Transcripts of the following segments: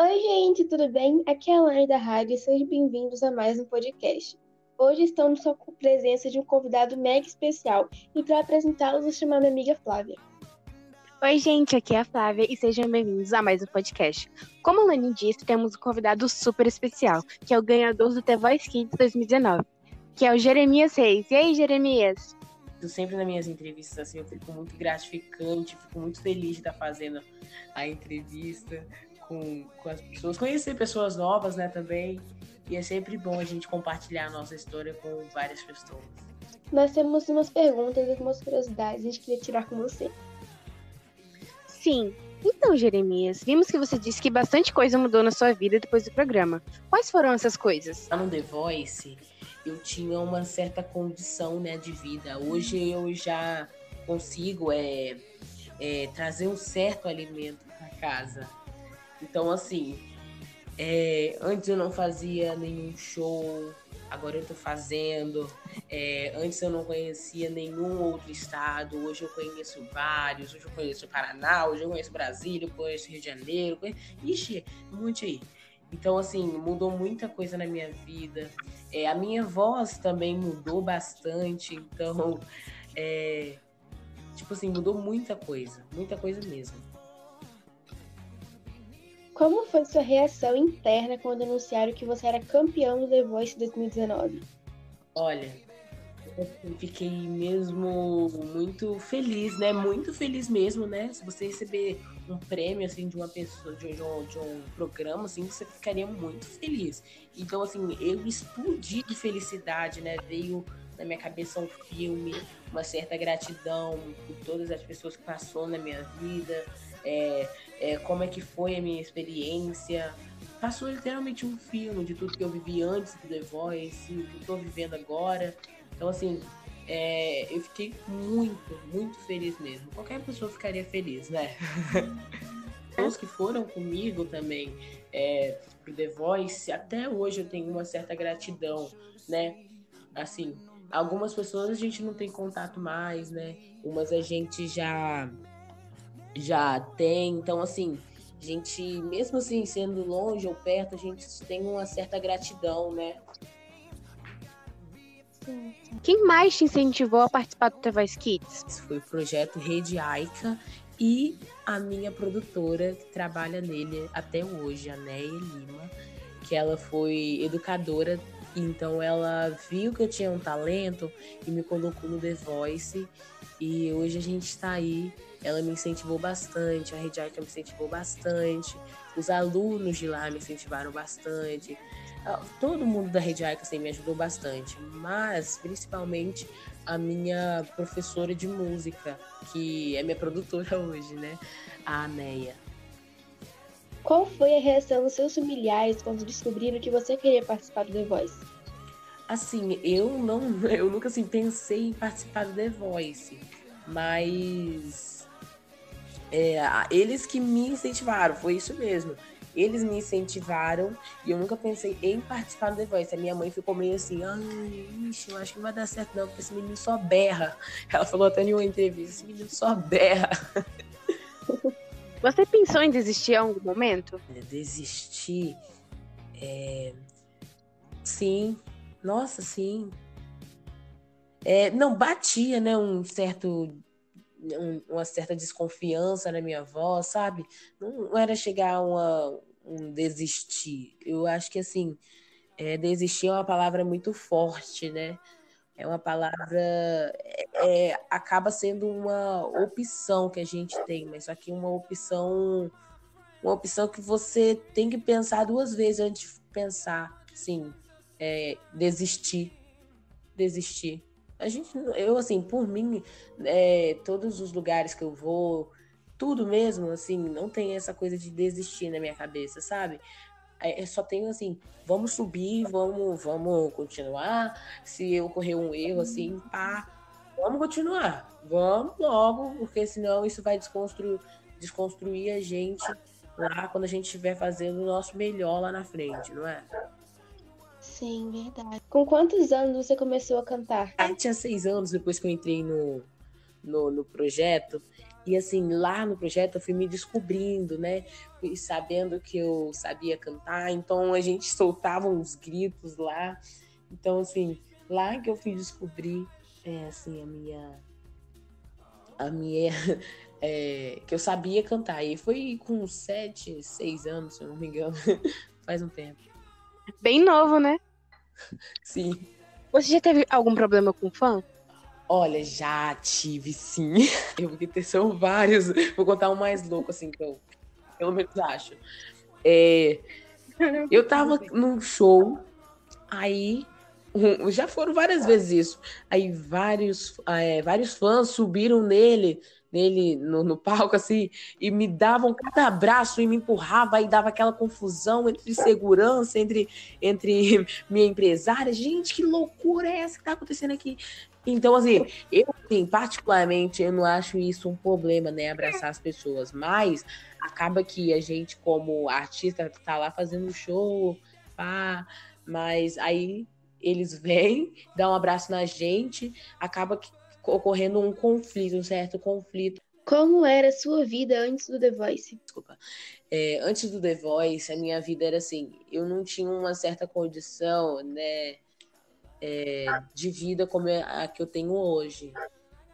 Oi, gente, tudo bem? Aqui é a Lani da Rádio e sejam bem-vindos a mais um podcast. Hoje estamos com a presença de um convidado mega especial e para apresentá-los vou chamar minha amiga Flávia. Oi, gente, aqui é a Flávia e sejam bem-vindos a mais um podcast. Como a Lani disse, temos um convidado super especial, que é o ganhador do The Voice Kids 2019, que é o Jeremias Reis. E aí, Jeremias? sempre nas minhas entrevistas, assim, eu fico muito gratificante, fico muito feliz de estar fazendo a entrevista com, com as pessoas, conhecer pessoas novas, né, também. E é sempre bom a gente compartilhar a nossa história com várias pessoas. Nós temos umas perguntas e algumas curiosidades que a gente queria tirar com você. Sim. Então, Jeremias, vimos que você disse que bastante coisa mudou na sua vida depois do programa. Quais foram essas coisas? No The Voice, eu tinha uma certa condição né, de vida. Hoje eu já consigo é, é trazer um certo alimento para casa. Então, assim, é, antes eu não fazia nenhum show, agora eu tô fazendo. É, antes eu não conhecia nenhum outro estado, hoje eu conheço vários. Hoje eu conheço Paraná, hoje eu conheço Brasília, eu conheço Rio de Janeiro. Conheço... Ixi, um monte aí. Então, assim, mudou muita coisa na minha vida. É, a minha voz também mudou bastante. Então, é, tipo assim, mudou muita coisa. Muita coisa mesmo. Como foi sua reação interna quando anunciaram que você era campeão do The Voice 2019? Olha, eu fiquei mesmo muito feliz, né? Muito feliz mesmo, né? Se você receber um prêmio, assim, de uma pessoa, de, um, de um programa, assim, você ficaria muito feliz. Então, assim, eu explodi de felicidade, né? Veio na minha cabeça um filme, uma certa gratidão por todas as pessoas que passou na minha vida, é, é, como é que foi a minha experiência. Passou literalmente um filme de tudo que eu vivi antes do The Voice, o que eu tô vivendo agora. Então, assim, é, eu fiquei muito, muito feliz mesmo. Qualquer pessoa ficaria feliz, né? Os que foram comigo também é, pro The Voice, até hoje eu tenho uma certa gratidão, né? Assim, algumas pessoas a gente não tem contato mais, né? Umas a gente já já tem. Então, assim, a gente, mesmo assim, sendo longe ou perto, a gente tem uma certa gratidão, né? Quem mais te incentivou a participar do The Voice Kids? Esse foi o projeto Rede Aica e a minha produtora que trabalha nele até hoje, a Neia Lima, que ela foi educadora, então ela viu que eu tinha um talento e me colocou no The Voice e hoje a gente está aí ela me incentivou bastante, a Rede Arca me incentivou bastante, os alunos de lá me incentivaram bastante, ah, todo mundo da Rede Arca assim, me ajudou bastante, mas principalmente a minha professora de música, que é minha produtora hoje, né, a Aneia. Qual foi a reação dos seus familiares quando descobriram que você queria participar do The Voice? Assim, eu não, eu nunca assim pensei em participar do The Voice, mas é, eles que me incentivaram, foi isso mesmo. Eles me incentivaram e eu nunca pensei em participar do The Voice. A minha mãe ficou meio assim, ai, ixi, eu acho que não vai dar certo não, porque esse menino só berra. Ela falou até em uma entrevista, esse menino só berra. Você pensou em desistir em algum momento? Desistir? É... Sim. Nossa, sim. É, não, batia, né, um certo um, uma certa desconfiança na minha voz, sabe? Não, era chegar a uma, um desistir. Eu acho que, assim, é, desistir é uma palavra muito forte, né? É uma palavra. É, acaba sendo uma opção que a gente tem, mas só que uma opção. Uma opção que você tem que pensar duas vezes antes de pensar, sim, é, desistir. Desistir. A gente, eu assim, por mim, é, todos os lugares que eu vou, tudo mesmo, assim, não tem essa coisa de desistir na minha cabeça, sabe? É, só tenho assim, vamos subir, vamos, vamos continuar. Se ocorrer um erro, assim, pá, vamos continuar, vamos logo, porque senão isso vai desconstruir, desconstruir a gente lá quando a gente estiver fazendo o nosso melhor lá na frente, não é? Sim, verdade. Com quantos anos você começou a cantar? Ah, tinha seis anos depois que eu entrei no, no, no projeto. E assim, lá no projeto eu fui me descobrindo, né? Fui sabendo que eu sabia cantar, então a gente soltava uns gritos lá. Então, assim, lá que eu fui descobrir, é, assim, a minha. A minha. É, que eu sabia cantar. E foi com sete, seis anos, se eu não me engano. Faz um tempo. Bem novo, né? Sim. Você já teve algum problema com fã? Olha, já tive sim. Eu vi que são vários. Vou contar um mais louco, assim, que eu pelo menos acho. É, eu tava num show, aí. Já foram várias vezes isso. Aí vários, é, vários fãs subiram nele, nele no, no, palco, assim, e me davam cada abraço e me empurrava, e dava aquela confusão entre segurança, entre, entre minha empresária. Gente, que loucura é essa que tá acontecendo aqui? Então, assim, eu, assim, particularmente, eu não acho isso um problema, né? Abraçar as pessoas. Mas acaba que a gente, como artista, tá lá fazendo um show, pá, mas aí eles vêm, dão um abraço na gente, acaba ocorrendo um conflito, um certo conflito. Como era a sua vida antes do The Voice? Desculpa. É, antes do The Voice, a minha vida era assim, eu não tinha uma certa condição, né? é, de vida como é a que eu tenho hoje.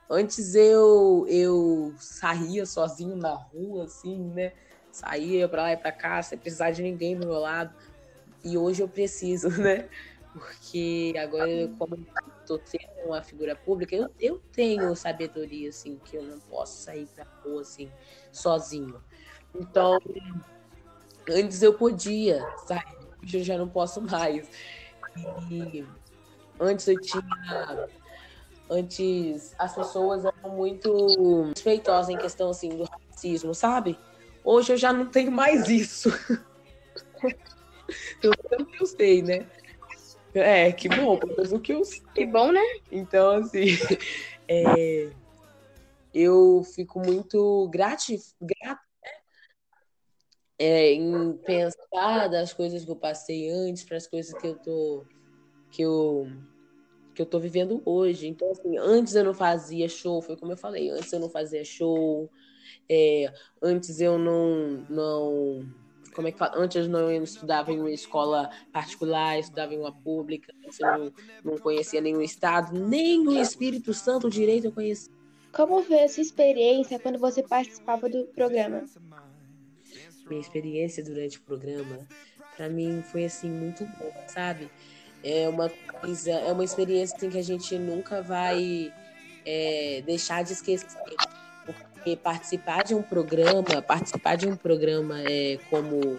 Antes eu eu saía sozinho na rua, assim, né? Saía para lá e para cá, sem precisar de ninguém do meu lado. E hoje eu preciso, né? Porque agora, como estou sendo uma figura pública, eu, eu tenho sabedoria, assim, que eu não posso sair pra rua, assim, sozinho. Então, antes eu podia sair, hoje eu já não posso mais. E Antes eu tinha. Antes as pessoas eram muito respeitosas em questão assim do racismo, sabe? Hoje eu já não tenho mais isso. eu eu sei, né? É, que bom, pelo menos o que eu sei. Que bom, né? Então, assim, é, eu fico muito grati, grata né? é, em pensar das coisas que eu passei antes para as coisas que eu tô que eu que eu tô vivendo hoje. Então, assim, antes eu não fazia show, foi como eu falei, antes eu não fazia show, é, antes eu não, não como é que fala? Antes eu não estudava em uma escola particular, estudava em uma pública, eu não, não conhecia nenhum estado, nem o Espírito Santo direito eu conhecia. Como foi essa experiência quando você participava do programa? Minha experiência durante o programa, para mim, foi assim muito boa, sabe? é uma coisa, é uma experiência assim, que a gente nunca vai é, deixar de esquecer. Porque participar de um programa, participar de um programa é, como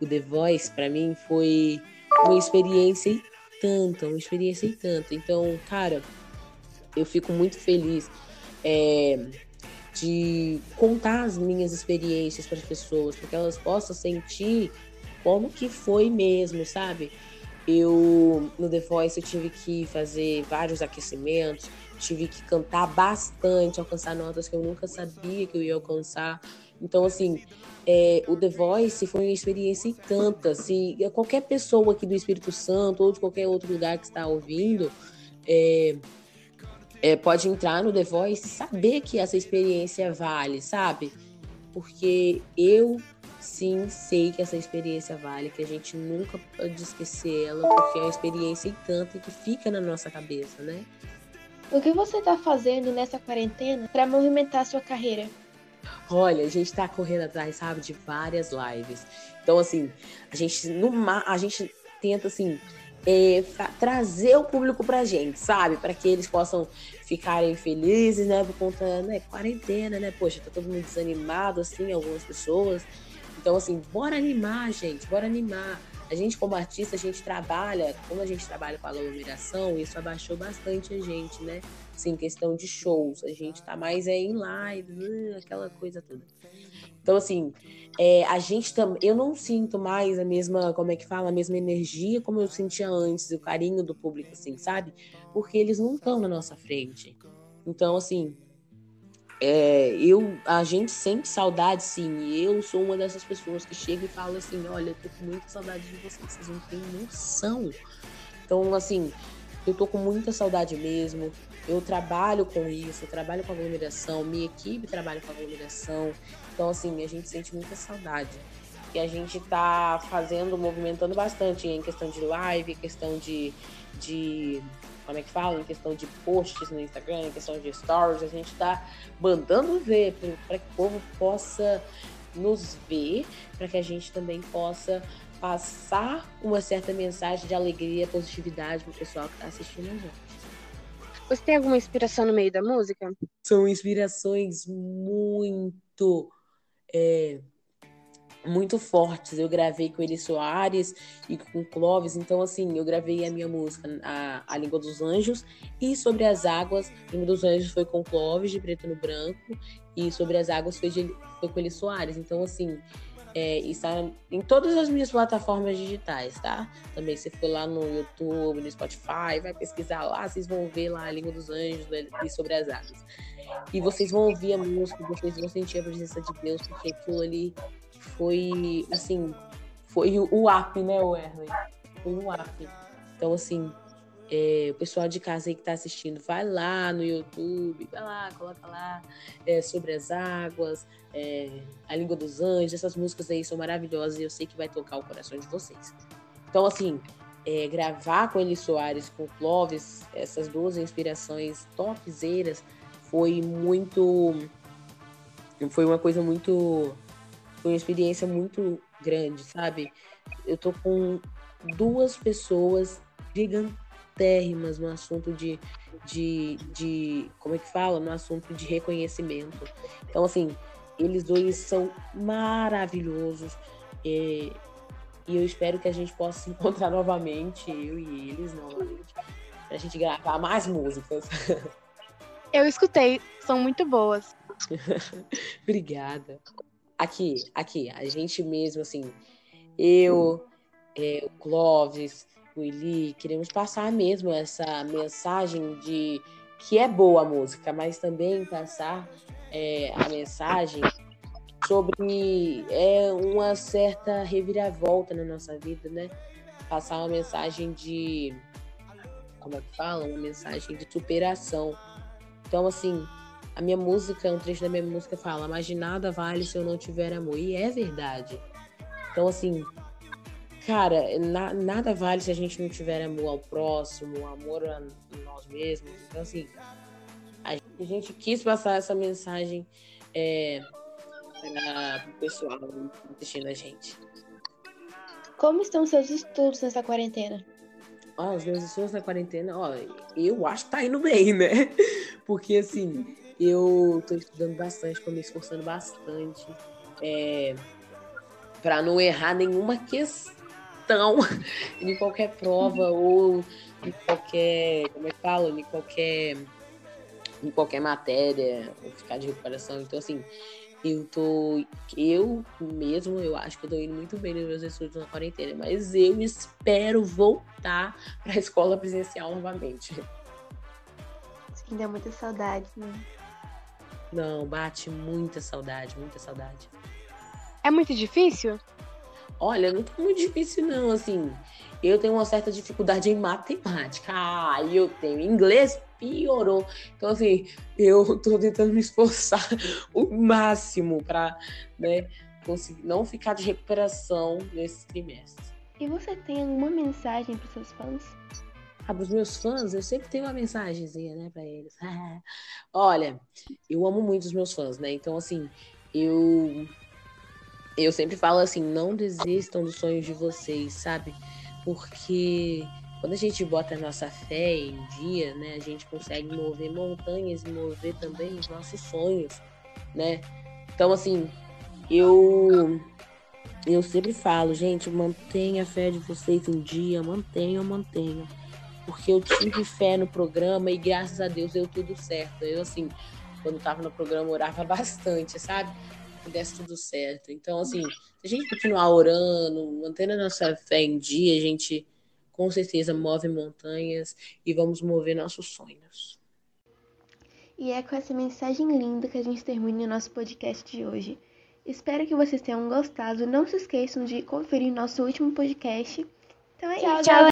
o The Voice, para mim, foi uma experiência e tanta, uma experiência e tanto. Então, cara, eu fico muito feliz é, de contar as minhas experiências para as pessoas, para que elas possam sentir como que foi mesmo, sabe? Eu, no The Voice, eu tive que fazer vários aquecimentos, tive que cantar bastante, alcançar notas que eu nunca sabia que eu ia alcançar. Então, assim, é, o The Voice foi uma experiência e tanta. Se qualquer pessoa aqui do Espírito Santo ou de qualquer outro lugar que está ouvindo, é, é, pode entrar no The Voice e saber que essa experiência vale, sabe? Porque eu sim, sei que essa experiência vale, que a gente nunca pode esquecer ela, porque é uma experiência e tanto que fica na nossa cabeça, né? O que você está fazendo nessa quarentena para movimentar sua carreira? Olha, a gente está correndo atrás, sabe, de várias lives. Então, assim, a gente, no, a gente tenta, assim, é, trazer o público pra gente, sabe? Para que eles possam ficarem felizes, né? Por conta, né? Quarentena, né? Poxa, tá todo mundo desanimado, assim, algumas pessoas. Então, assim, bora animar, gente, bora animar. A gente, como artista, a gente trabalha, como a gente trabalha com aglomeração, isso abaixou bastante a gente, né? Assim, questão de shows. A gente tá mais é, em live, uh, aquela coisa toda. Então, assim, é, a gente também. Eu não sinto mais a mesma, como é que fala, a mesma energia como eu sentia antes, o carinho do público, assim, sabe? Porque eles não estão na nossa frente. Então, assim, é, eu, a gente sente saudade, sim. E eu sou uma dessas pessoas que chega e fala assim: olha, tô com muita saudade de vocês, vocês não têm noção. Então, assim, Eu tô com muita saudade mesmo. Eu trabalho com isso, eu trabalho com aglomeração, minha equipe trabalha com aglomeração. Então, assim, a gente sente muita saudade. E a gente tá fazendo, movimentando bastante em questão de live, questão de, de como é que fala? Em questão de posts no Instagram, em questão de stories, a gente tá mandando ver para que o povo possa nos ver, para que a gente também possa passar uma certa mensagem de alegria, positividade pro pessoal que tá assistindo a gente. Você tem alguma inspiração no meio da música? São inspirações muito é, muito fortes. Eu gravei com Eli Soares e com Clóvis, então assim, eu gravei a minha música, a, a Língua dos Anjos, e Sobre as Águas, a Língua dos Anjos foi com Clóvis, de Preto no Branco, e Sobre as Águas foi, de, foi com Eli Soares. Então, assim, é, está em todas as minhas plataformas digitais, tá? Também se for lá no YouTube, no Spotify, vai pesquisar lá, vocês vão ver lá a Língua dos Anjos e sobre as águas. E vocês vão ouvir a música, vocês vão sentir a presença de Deus, porque aquilo ali foi, assim, foi o app, né, Werley? Foi um app. Então, assim, é, o pessoal de casa aí que está assistindo, vai lá no YouTube, vai lá, coloca lá é, sobre as águas, é, a língua dos anjos, essas músicas aí são maravilhosas e eu sei que vai tocar o coração de vocês. Então, assim, é, gravar com Eli Soares, com Clóvis, essas duas inspirações topzeiras, foi muito. Foi uma coisa muito. Foi uma experiência muito grande, sabe? Eu tô com duas pessoas gigantescas térrimas no assunto de, de, de. Como é que fala? No assunto de reconhecimento. Então, assim, eles dois são maravilhosos. E, e eu espero que a gente possa se encontrar novamente, eu e eles novamente, pra gente gravar mais músicas. Eu escutei, são muito boas. Obrigada. Aqui, aqui, a gente mesmo, assim, eu, é, o Clóvis, o Eli, queremos passar mesmo essa mensagem de que é boa a música, mas também passar é, a mensagem sobre é, uma certa reviravolta na nossa vida, né? Passar uma mensagem de. Como é que fala? Uma mensagem de superação. Então, assim, a minha música, um trecho da minha música fala: Mas de nada vale se eu não tiver amor. E é verdade. Então, assim, cara, na, nada vale se a gente não tiver amor ao próximo, amor a nós mesmos. Então, assim, a gente quis passar essa mensagem é, para o pessoal assistindo a gente. Como estão seus estudos nessa quarentena? Ah, os meus estudos na quarentena, ó, eu acho que tá indo bem, né? Porque, assim, eu tô estudando bastante, tô me esforçando bastante é, para não errar nenhuma questão em qualquer prova ou em qualquer, como é que fala, em qualquer em qualquer matéria, ou ficar de recuperação. Então, assim, eu tô. Eu mesmo, eu acho que eu tô indo muito bem nos meus estudos na quarentena, mas eu espero voltar para a escola presencial novamente. Sim, dá muita saudade, né? Não, bate muita saudade, muita saudade. É muito difícil? Olha, não tá muito difícil, não. Assim, eu tenho uma certa dificuldade em matemática. Ah, eu tenho. Inglês piorou. Então, assim, eu tô tentando me esforçar o máximo para né, conseguir não ficar de recuperação nesse trimestre. E você tem alguma mensagem para seus fãs? Ah, para os meus fãs, eu sempre tenho uma mensagenzinha, né, para eles. Olha, eu amo muito os meus fãs, né? Então, assim, eu eu sempre falo assim, não desistam dos sonhos de vocês, sabe? Porque quando a gente bota a nossa fé em dia, né, a gente consegue mover montanhas e mover também os nossos sonhos, né? Então, assim, eu eu sempre falo, gente, mantenha a fé de vocês em dia, mantenham, mantenham. Porque eu tive fé no programa e graças a Deus deu tudo certo. Eu, assim, quando tava no programa, orava bastante, sabe? que desse tudo certo. Então, assim, se a gente continuar orando, mantendo a nossa fé em dia, a gente com certeza move montanhas e vamos mover nossos sonhos. E é com essa mensagem linda que a gente termina o nosso podcast de hoje. Espero que vocês tenham gostado. Não se esqueçam de conferir nosso último podcast. Então é tchau, isso. Tchau.